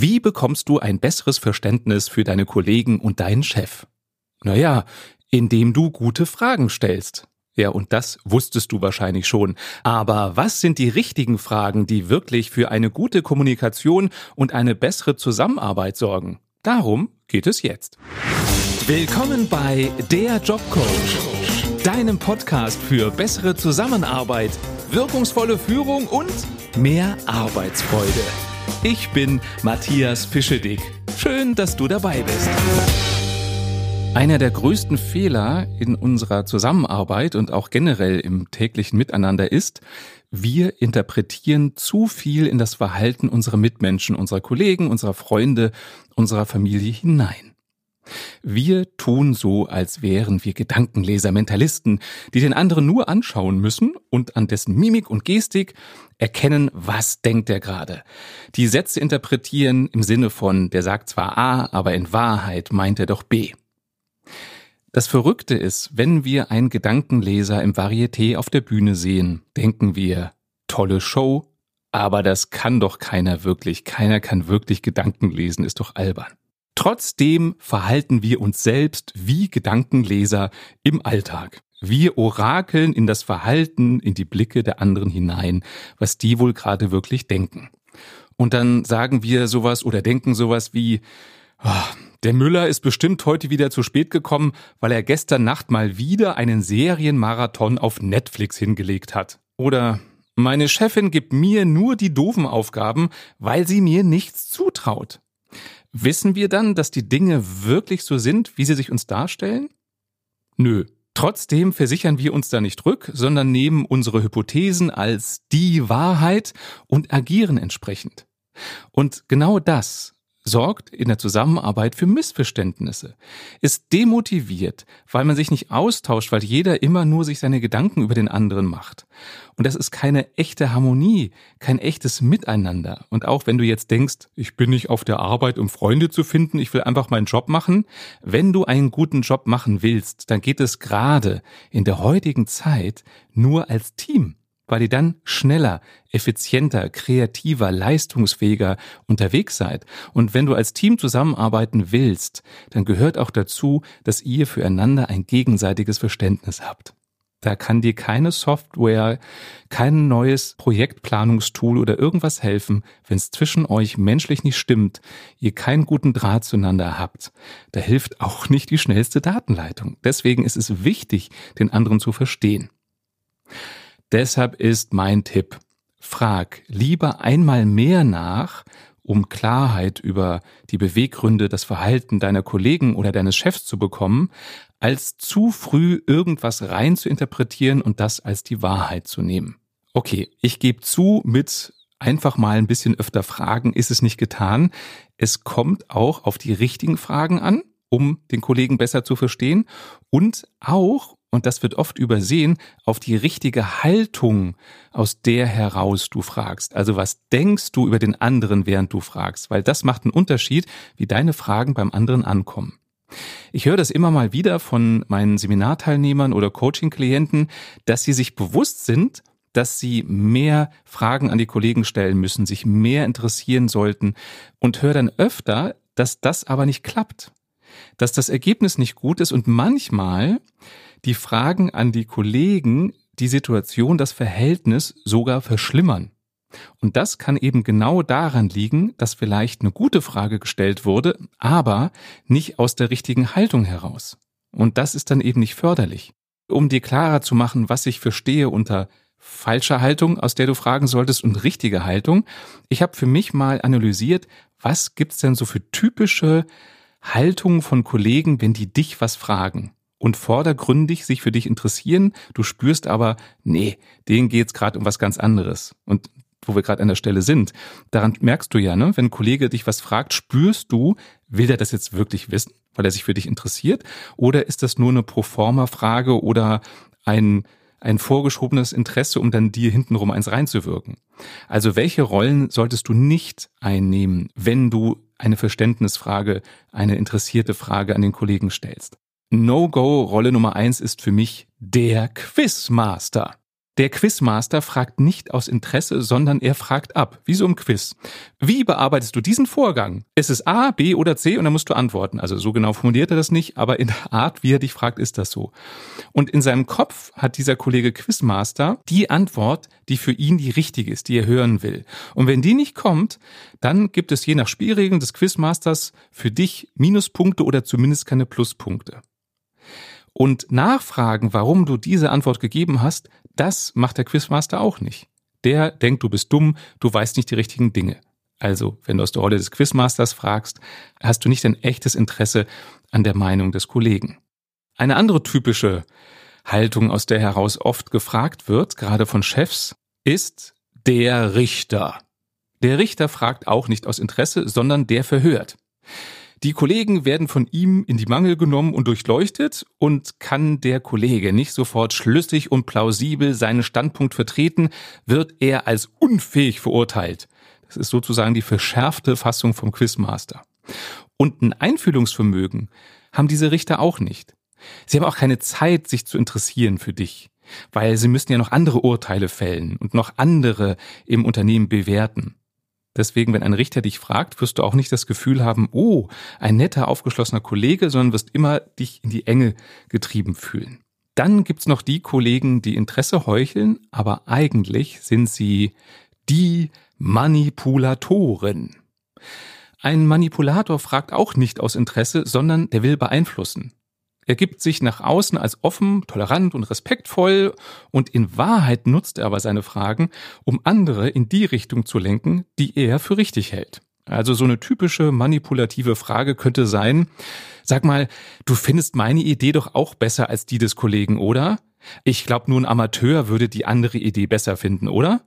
Wie bekommst du ein besseres Verständnis für deine Kollegen und deinen Chef? Naja, indem du gute Fragen stellst. Ja, und das wusstest du wahrscheinlich schon. Aber was sind die richtigen Fragen, die wirklich für eine gute Kommunikation und eine bessere Zusammenarbeit sorgen? Darum geht es jetzt. Willkommen bei Der Jobcoach, deinem Podcast für bessere Zusammenarbeit, wirkungsvolle Führung und mehr Arbeitsfreude. Ich bin Matthias Fischedick. Schön, dass du dabei bist. Einer der größten Fehler in unserer Zusammenarbeit und auch generell im täglichen Miteinander ist, wir interpretieren zu viel in das Verhalten unserer Mitmenschen, unserer Kollegen, unserer Freunde, unserer Familie hinein. Wir tun so, als wären wir Gedankenleser, Mentalisten, die den anderen nur anschauen müssen und an dessen Mimik und Gestik erkennen, was denkt er gerade. Die Sätze interpretieren im Sinne von, der sagt zwar A, aber in Wahrheit meint er doch B. Das Verrückte ist, wenn wir einen Gedankenleser im Varieté auf der Bühne sehen, denken wir, tolle Show, aber das kann doch keiner wirklich. Keiner kann wirklich Gedanken lesen, ist doch albern. Trotzdem verhalten wir uns selbst wie Gedankenleser im Alltag. Wir orakeln in das Verhalten, in die Blicke der anderen hinein, was die wohl gerade wirklich denken. Und dann sagen wir sowas oder denken sowas wie, oh, der Müller ist bestimmt heute wieder zu spät gekommen, weil er gestern Nacht mal wieder einen Serienmarathon auf Netflix hingelegt hat. Oder meine Chefin gibt mir nur die doofen Aufgaben, weil sie mir nichts zutraut. Wissen wir dann, dass die Dinge wirklich so sind, wie sie sich uns darstellen? Nö. Trotzdem versichern wir uns da nicht rück, sondern nehmen unsere Hypothesen als die Wahrheit und agieren entsprechend. Und genau das sorgt in der Zusammenarbeit für Missverständnisse, ist demotiviert, weil man sich nicht austauscht, weil jeder immer nur sich seine Gedanken über den anderen macht. Und das ist keine echte Harmonie, kein echtes Miteinander. Und auch wenn du jetzt denkst, ich bin nicht auf der Arbeit, um Freunde zu finden, ich will einfach meinen Job machen, wenn du einen guten Job machen willst, dann geht es gerade in der heutigen Zeit nur als Team weil ihr dann schneller, effizienter, kreativer, leistungsfähiger unterwegs seid. Und wenn du als Team zusammenarbeiten willst, dann gehört auch dazu, dass ihr füreinander ein gegenseitiges Verständnis habt. Da kann dir keine Software, kein neues Projektplanungstool oder irgendwas helfen, wenn es zwischen euch menschlich nicht stimmt, ihr keinen guten Draht zueinander habt. Da hilft auch nicht die schnellste Datenleitung. Deswegen ist es wichtig, den anderen zu verstehen. Deshalb ist mein Tipp, frag lieber einmal mehr nach, um Klarheit über die Beweggründe, das Verhalten deiner Kollegen oder deines Chefs zu bekommen, als zu früh irgendwas rein zu interpretieren und das als die Wahrheit zu nehmen. Okay, ich gebe zu, mit einfach mal ein bisschen öfter fragen ist es nicht getan. Es kommt auch auf die richtigen Fragen an, um den Kollegen besser zu verstehen und auch und das wird oft übersehen, auf die richtige Haltung, aus der heraus du fragst. Also was denkst du über den anderen, während du fragst? Weil das macht einen Unterschied, wie deine Fragen beim anderen ankommen. Ich höre das immer mal wieder von meinen Seminarteilnehmern oder Coaching-Klienten, dass sie sich bewusst sind, dass sie mehr Fragen an die Kollegen stellen müssen, sich mehr interessieren sollten und höre dann öfter, dass das aber nicht klappt, dass das Ergebnis nicht gut ist und manchmal die Fragen an die Kollegen die Situation, das Verhältnis sogar verschlimmern. Und das kann eben genau daran liegen, dass vielleicht eine gute Frage gestellt wurde, aber nicht aus der richtigen Haltung heraus. Und das ist dann eben nicht förderlich. Um dir klarer zu machen, was ich verstehe unter falscher Haltung, aus der du fragen solltest, und richtige Haltung, ich habe für mich mal analysiert, was gibt's denn so für typische Haltungen von Kollegen, wenn die dich was fragen und vordergründig sich für dich interessieren, du spürst aber, nee, denen geht's gerade um was ganz anderes. Und wo wir gerade an der Stelle sind, daran merkst du ja, ne, wenn ein Kollege dich was fragt, spürst du, will der das jetzt wirklich wissen, weil er sich für dich interessiert, oder ist das nur eine Proforma-Frage oder ein ein vorgeschobenes Interesse, um dann dir hintenrum eins reinzuwirken. Also welche Rollen solltest du nicht einnehmen, wenn du eine Verständnisfrage, eine interessierte Frage an den Kollegen stellst? No-Go-Rolle Nummer eins ist für mich der Quizmaster. Der Quizmaster fragt nicht aus Interesse, sondern er fragt ab, wie so im Quiz. Wie bearbeitest du diesen Vorgang? Ist es A, B oder C? Und dann musst du antworten. Also so genau formuliert er das nicht, aber in der Art, wie er dich fragt, ist das so. Und in seinem Kopf hat dieser Kollege Quizmaster die Antwort, die für ihn die richtige ist, die er hören will. Und wenn die nicht kommt, dann gibt es je nach Spielregeln des Quizmasters für dich Minuspunkte oder zumindest keine Pluspunkte. Und nachfragen, warum du diese Antwort gegeben hast, das macht der Quizmaster auch nicht. Der denkt, du bist dumm, du weißt nicht die richtigen Dinge. Also, wenn du aus der Rolle des Quizmasters fragst, hast du nicht ein echtes Interesse an der Meinung des Kollegen. Eine andere typische Haltung, aus der heraus oft gefragt wird, gerade von Chefs, ist der Richter. Der Richter fragt auch nicht aus Interesse, sondern der verhört. Die Kollegen werden von ihm in die Mangel genommen und durchleuchtet und kann der Kollege nicht sofort schlüssig und plausibel seinen Standpunkt vertreten, wird er als unfähig verurteilt. Das ist sozusagen die verschärfte Fassung vom Quizmaster. Und ein Einfühlungsvermögen haben diese Richter auch nicht. Sie haben auch keine Zeit, sich zu interessieren für dich, weil sie müssen ja noch andere Urteile fällen und noch andere im Unternehmen bewerten. Deswegen, wenn ein Richter dich fragt, wirst du auch nicht das Gefühl haben, oh, ein netter, aufgeschlossener Kollege, sondern wirst immer dich in die Enge getrieben fühlen. Dann gibt's noch die Kollegen, die Interesse heucheln, aber eigentlich sind sie die Manipulatoren. Ein Manipulator fragt auch nicht aus Interesse, sondern der will beeinflussen. Er gibt sich nach außen als offen, tolerant und respektvoll und in Wahrheit nutzt er aber seine Fragen, um andere in die Richtung zu lenken, die er für richtig hält. Also so eine typische manipulative Frage könnte sein, sag mal, du findest meine Idee doch auch besser als die des Kollegen, oder? Ich glaube, nur ein Amateur würde die andere Idee besser finden, oder?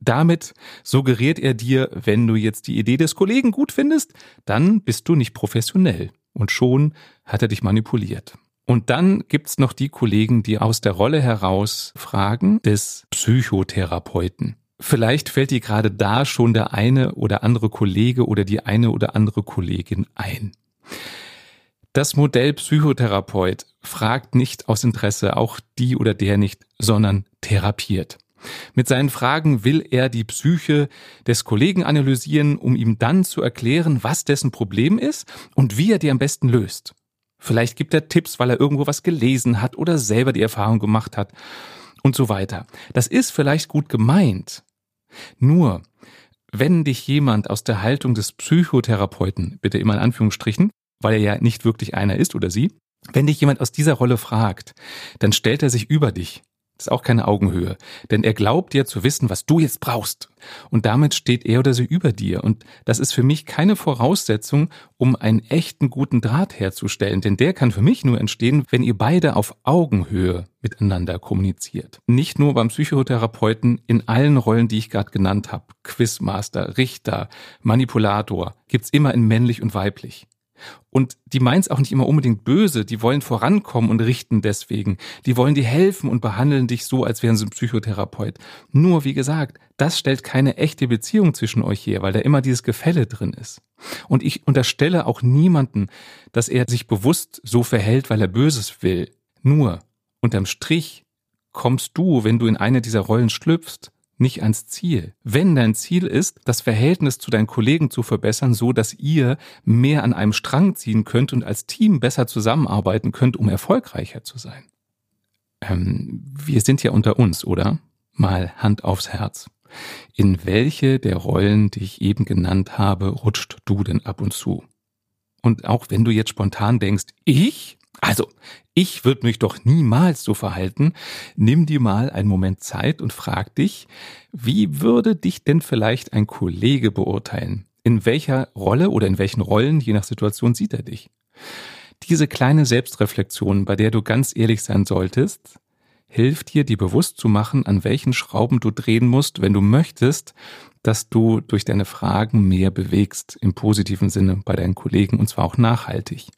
Damit suggeriert er dir, wenn du jetzt die Idee des Kollegen gut findest, dann bist du nicht professionell. Und schon hat er dich manipuliert. Und dann gibt's noch die Kollegen, die aus der Rolle heraus fragen des Psychotherapeuten. Vielleicht fällt dir gerade da schon der eine oder andere Kollege oder die eine oder andere Kollegin ein. Das Modell Psychotherapeut fragt nicht aus Interesse, auch die oder der nicht, sondern therapiert. Mit seinen Fragen will er die Psyche des Kollegen analysieren, um ihm dann zu erklären, was dessen Problem ist und wie er die am besten löst. Vielleicht gibt er Tipps, weil er irgendwo was gelesen hat oder selber die Erfahrung gemacht hat und so weiter. Das ist vielleicht gut gemeint. Nur, wenn dich jemand aus der Haltung des Psychotherapeuten, bitte immer in Anführungsstrichen, weil er ja nicht wirklich einer ist oder sie, wenn dich jemand aus dieser Rolle fragt, dann stellt er sich über dich das ist auch keine Augenhöhe. Denn er glaubt dir zu wissen, was du jetzt brauchst. Und damit steht er oder sie über dir. Und das ist für mich keine Voraussetzung, um einen echten guten Draht herzustellen. Denn der kann für mich nur entstehen, wenn ihr beide auf Augenhöhe miteinander kommuniziert. Nicht nur beim Psychotherapeuten, in allen Rollen, die ich gerade genannt habe. Quizmaster, Richter, Manipulator, gibt's immer in männlich und weiblich. Und die meinen es auch nicht immer unbedingt böse, die wollen vorankommen und richten deswegen. Die wollen dir helfen und behandeln dich so, als wären sie ein Psychotherapeut. Nur, wie gesagt, das stellt keine echte Beziehung zwischen euch her, weil da immer dieses Gefälle drin ist. Und ich unterstelle auch niemanden, dass er sich bewusst so verhält, weil er Böses will. Nur, unterm Strich kommst du, wenn du in eine dieser Rollen schlüpfst, nicht ans Ziel. Wenn dein Ziel ist, das Verhältnis zu deinen Kollegen zu verbessern, so dass ihr mehr an einem Strang ziehen könnt und als Team besser zusammenarbeiten könnt, um erfolgreicher zu sein. Ähm, wir sind ja unter uns, oder? Mal Hand aufs Herz. In welche der Rollen, die ich eben genannt habe, rutscht du denn ab und zu? Und auch wenn du jetzt spontan denkst, ich? Also, ich würde mich doch niemals so verhalten. Nimm dir mal einen Moment Zeit und frag dich, wie würde dich denn vielleicht ein Kollege beurteilen? In welcher Rolle oder in welchen Rollen, je nach Situation, sieht er dich? Diese kleine Selbstreflexion, bei der du ganz ehrlich sein solltest, hilft dir, dir bewusst zu machen, an welchen Schrauben du drehen musst, wenn du möchtest, dass du durch deine Fragen mehr bewegst, im positiven Sinne bei deinen Kollegen und zwar auch nachhaltig.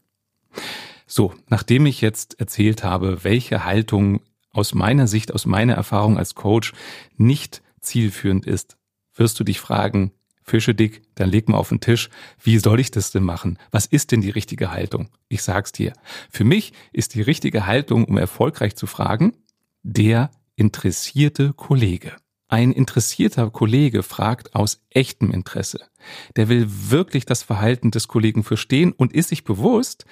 So, nachdem ich jetzt erzählt habe, welche Haltung aus meiner Sicht, aus meiner Erfahrung als Coach nicht zielführend ist, wirst du dich fragen, Fische dick, dann leg mal auf den Tisch, wie soll ich das denn machen? Was ist denn die richtige Haltung? Ich sag's dir. Für mich ist die richtige Haltung, um erfolgreich zu fragen, der interessierte Kollege. Ein interessierter Kollege fragt aus echtem Interesse. Der will wirklich das Verhalten des Kollegen verstehen und ist sich bewusst,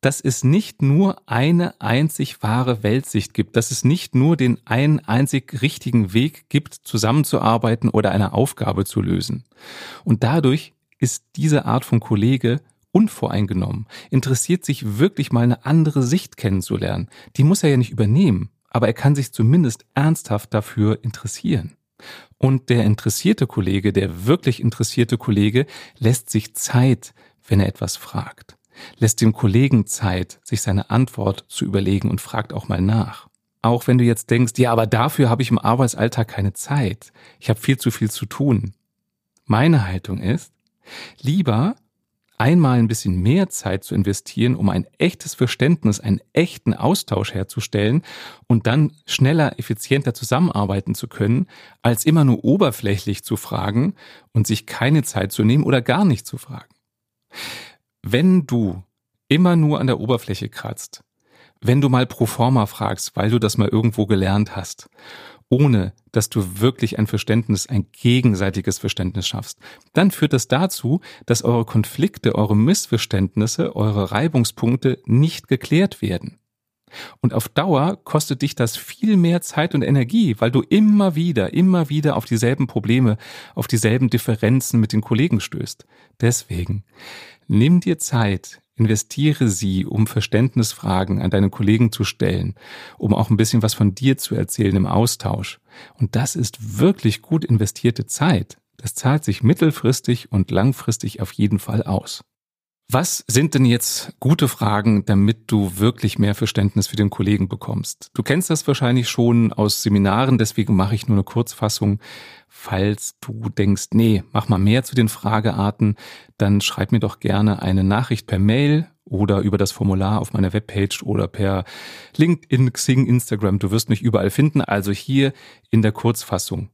dass es nicht nur eine einzig wahre Weltsicht gibt, dass es nicht nur den einen einzig richtigen Weg gibt, zusammenzuarbeiten oder eine Aufgabe zu lösen. Und dadurch ist diese Art von Kollege unvoreingenommen, interessiert sich wirklich mal eine andere Sicht kennenzulernen. Die muss er ja nicht übernehmen, aber er kann sich zumindest ernsthaft dafür interessieren. Und der interessierte Kollege, der wirklich interessierte Kollege, lässt sich Zeit, wenn er etwas fragt lässt dem Kollegen Zeit, sich seine Antwort zu überlegen und fragt auch mal nach. Auch wenn du jetzt denkst, ja, aber dafür habe ich im Arbeitsalltag keine Zeit. Ich habe viel zu viel zu tun. Meine Haltung ist, lieber einmal ein bisschen mehr Zeit zu investieren, um ein echtes Verständnis, einen echten Austausch herzustellen und dann schneller, effizienter zusammenarbeiten zu können, als immer nur oberflächlich zu fragen und sich keine Zeit zu nehmen oder gar nicht zu fragen. Wenn du immer nur an der Oberfläche kratzt, wenn du mal pro forma fragst, weil du das mal irgendwo gelernt hast, ohne dass du wirklich ein Verständnis, ein gegenseitiges Verständnis schaffst, dann führt das dazu, dass eure Konflikte, eure Missverständnisse, eure Reibungspunkte nicht geklärt werden. Und auf Dauer kostet dich das viel mehr Zeit und Energie, weil du immer wieder, immer wieder auf dieselben Probleme, auf dieselben Differenzen mit den Kollegen stößt. Deswegen, nimm dir Zeit, investiere sie, um Verständnisfragen an deine Kollegen zu stellen, um auch ein bisschen was von dir zu erzählen im Austausch. Und das ist wirklich gut investierte Zeit. Das zahlt sich mittelfristig und langfristig auf jeden Fall aus. Was sind denn jetzt gute Fragen, damit du wirklich mehr Verständnis für den Kollegen bekommst? Du kennst das wahrscheinlich schon aus Seminaren, deswegen mache ich nur eine Kurzfassung. Falls du denkst, nee, mach mal mehr zu den Fragearten, dann schreib mir doch gerne eine Nachricht per Mail oder über das Formular auf meiner Webpage oder per LinkedIn, Xing, Instagram. Du wirst mich überall finden, also hier in der Kurzfassung.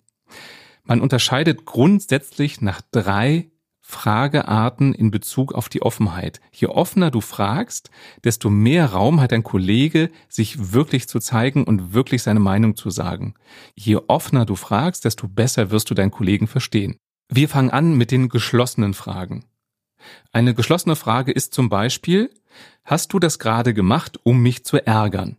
Man unterscheidet grundsätzlich nach drei Fragearten in Bezug auf die Offenheit. Je offener du fragst, desto mehr Raum hat dein Kollege, sich wirklich zu zeigen und wirklich seine Meinung zu sagen. Je offener du fragst, desto besser wirst du deinen Kollegen verstehen. Wir fangen an mit den geschlossenen Fragen. Eine geschlossene Frage ist zum Beispiel, hast du das gerade gemacht, um mich zu ärgern?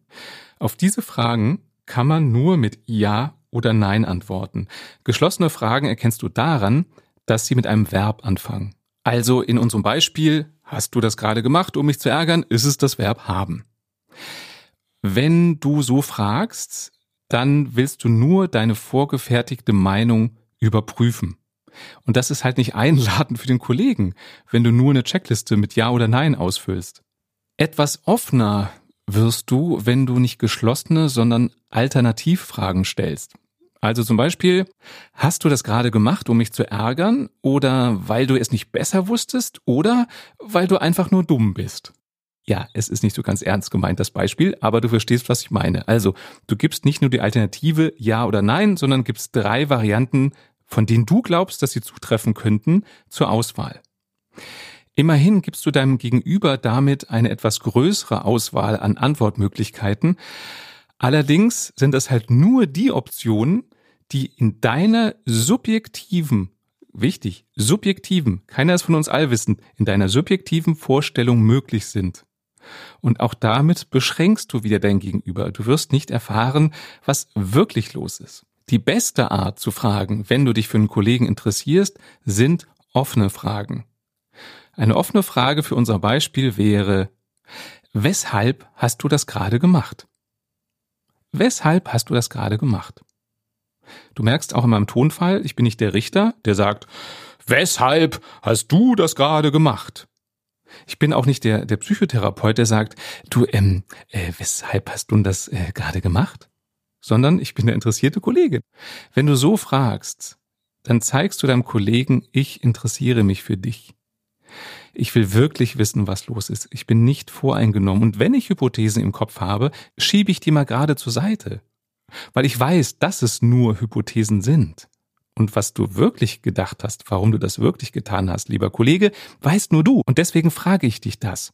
Auf diese Fragen kann man nur mit Ja oder Nein antworten. Geschlossene Fragen erkennst du daran, dass sie mit einem Verb anfangen. Also in unserem Beispiel, hast du das gerade gemacht, um mich zu ärgern, ist es das Verb haben. Wenn du so fragst, dann willst du nur deine vorgefertigte Meinung überprüfen. Und das ist halt nicht einladend für den Kollegen, wenn du nur eine Checkliste mit Ja oder Nein ausfüllst. Etwas offener wirst du, wenn du nicht geschlossene, sondern Alternativfragen stellst. Also zum Beispiel, hast du das gerade gemacht, um mich zu ärgern oder weil du es nicht besser wusstest oder weil du einfach nur dumm bist? Ja, es ist nicht so ganz ernst gemeint, das Beispiel, aber du verstehst, was ich meine. Also, du gibst nicht nur die Alternative Ja oder Nein, sondern gibst drei Varianten, von denen du glaubst, dass sie zutreffen könnten, zur Auswahl. Immerhin gibst du deinem Gegenüber damit eine etwas größere Auswahl an Antwortmöglichkeiten. Allerdings sind es halt nur die Optionen, die in deiner subjektiven, wichtig, subjektiven, keiner ist von uns allwissend, in deiner subjektiven Vorstellung möglich sind. Und auch damit beschränkst du wieder dein Gegenüber. Du wirst nicht erfahren, was wirklich los ist. Die beste Art zu fragen, wenn du dich für einen Kollegen interessierst, sind offene Fragen. Eine offene Frage für unser Beispiel wäre, weshalb hast du das gerade gemacht? Weshalb hast du das gerade gemacht? Du merkst auch in meinem Tonfall, ich bin nicht der Richter, der sagt, weshalb hast du das gerade gemacht? Ich bin auch nicht der, der Psychotherapeut, der sagt, du, ähm, äh, weshalb hast du das äh, gerade gemacht? Sondern ich bin der interessierte Kollege. Wenn du so fragst, dann zeigst du deinem Kollegen, ich interessiere mich für dich. Ich will wirklich wissen, was los ist. Ich bin nicht voreingenommen. Und wenn ich Hypothesen im Kopf habe, schiebe ich die mal gerade zur Seite weil ich weiß, dass es nur Hypothesen sind. Und was du wirklich gedacht hast, warum du das wirklich getan hast, lieber Kollege, weißt nur du. Und deswegen frage ich dich das.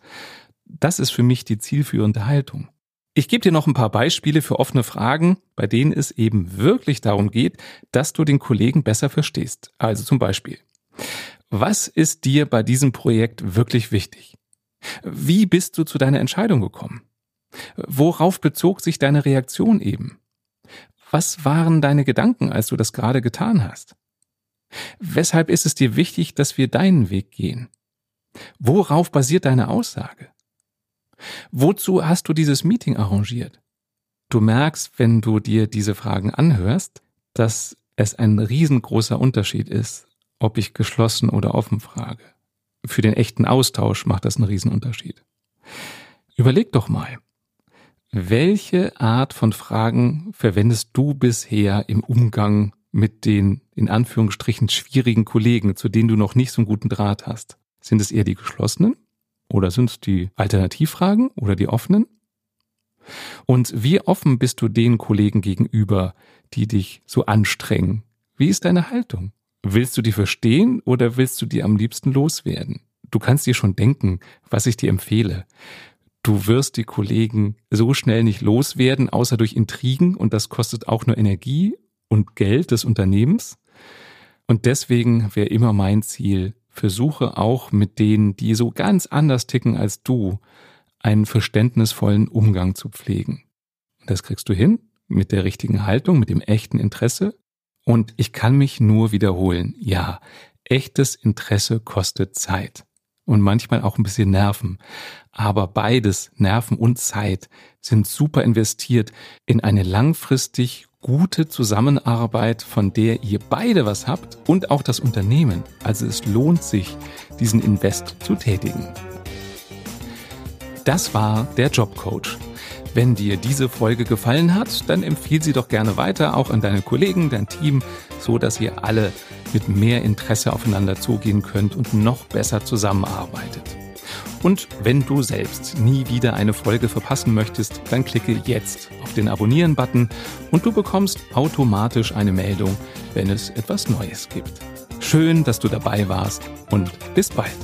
Das ist für mich die zielführende Haltung. Ich gebe dir noch ein paar Beispiele für offene Fragen, bei denen es eben wirklich darum geht, dass du den Kollegen besser verstehst. Also zum Beispiel, was ist dir bei diesem Projekt wirklich wichtig? Wie bist du zu deiner Entscheidung gekommen? Worauf bezog sich deine Reaktion eben? Was waren deine Gedanken, als du das gerade getan hast? Weshalb ist es dir wichtig, dass wir deinen Weg gehen? Worauf basiert deine Aussage? Wozu hast du dieses Meeting arrangiert? Du merkst, wenn du dir diese Fragen anhörst, dass es ein riesengroßer Unterschied ist, ob ich geschlossen oder offen frage. Für den echten Austausch macht das einen Riesenunterschied. Überleg doch mal, welche Art von Fragen verwendest du bisher im Umgang mit den in Anführungsstrichen schwierigen Kollegen, zu denen du noch nicht so einen guten Draht hast? Sind es eher die geschlossenen oder sind es die Alternativfragen oder die offenen? Und wie offen bist du den Kollegen gegenüber, die dich so anstrengen? Wie ist deine Haltung? Willst du die verstehen oder willst du die am liebsten loswerden? Du kannst dir schon denken, was ich dir empfehle. Du wirst die Kollegen so schnell nicht loswerden, außer durch Intrigen und das kostet auch nur Energie und Geld des Unternehmens. Und deswegen wäre immer mein Ziel, versuche auch mit denen, die so ganz anders ticken als du, einen verständnisvollen Umgang zu pflegen. Das kriegst du hin mit der richtigen Haltung, mit dem echten Interesse. Und ich kann mich nur wiederholen, ja, echtes Interesse kostet Zeit und manchmal auch ein bisschen Nerven. Aber beides, Nerven und Zeit, sind super investiert in eine langfristig gute Zusammenarbeit, von der ihr beide was habt und auch das Unternehmen. Also es lohnt sich, diesen Invest zu tätigen. Das war der Jobcoach. Wenn dir diese Folge gefallen hat, dann empfiehl sie doch gerne weiter, auch an deine Kollegen, dein Team, so dass ihr alle mit mehr Interesse aufeinander zugehen könnt und noch besser zusammenarbeitet. Und wenn du selbst nie wieder eine Folge verpassen möchtest, dann klicke jetzt auf den Abonnieren-Button und du bekommst automatisch eine Meldung, wenn es etwas Neues gibt. Schön, dass du dabei warst und bis bald.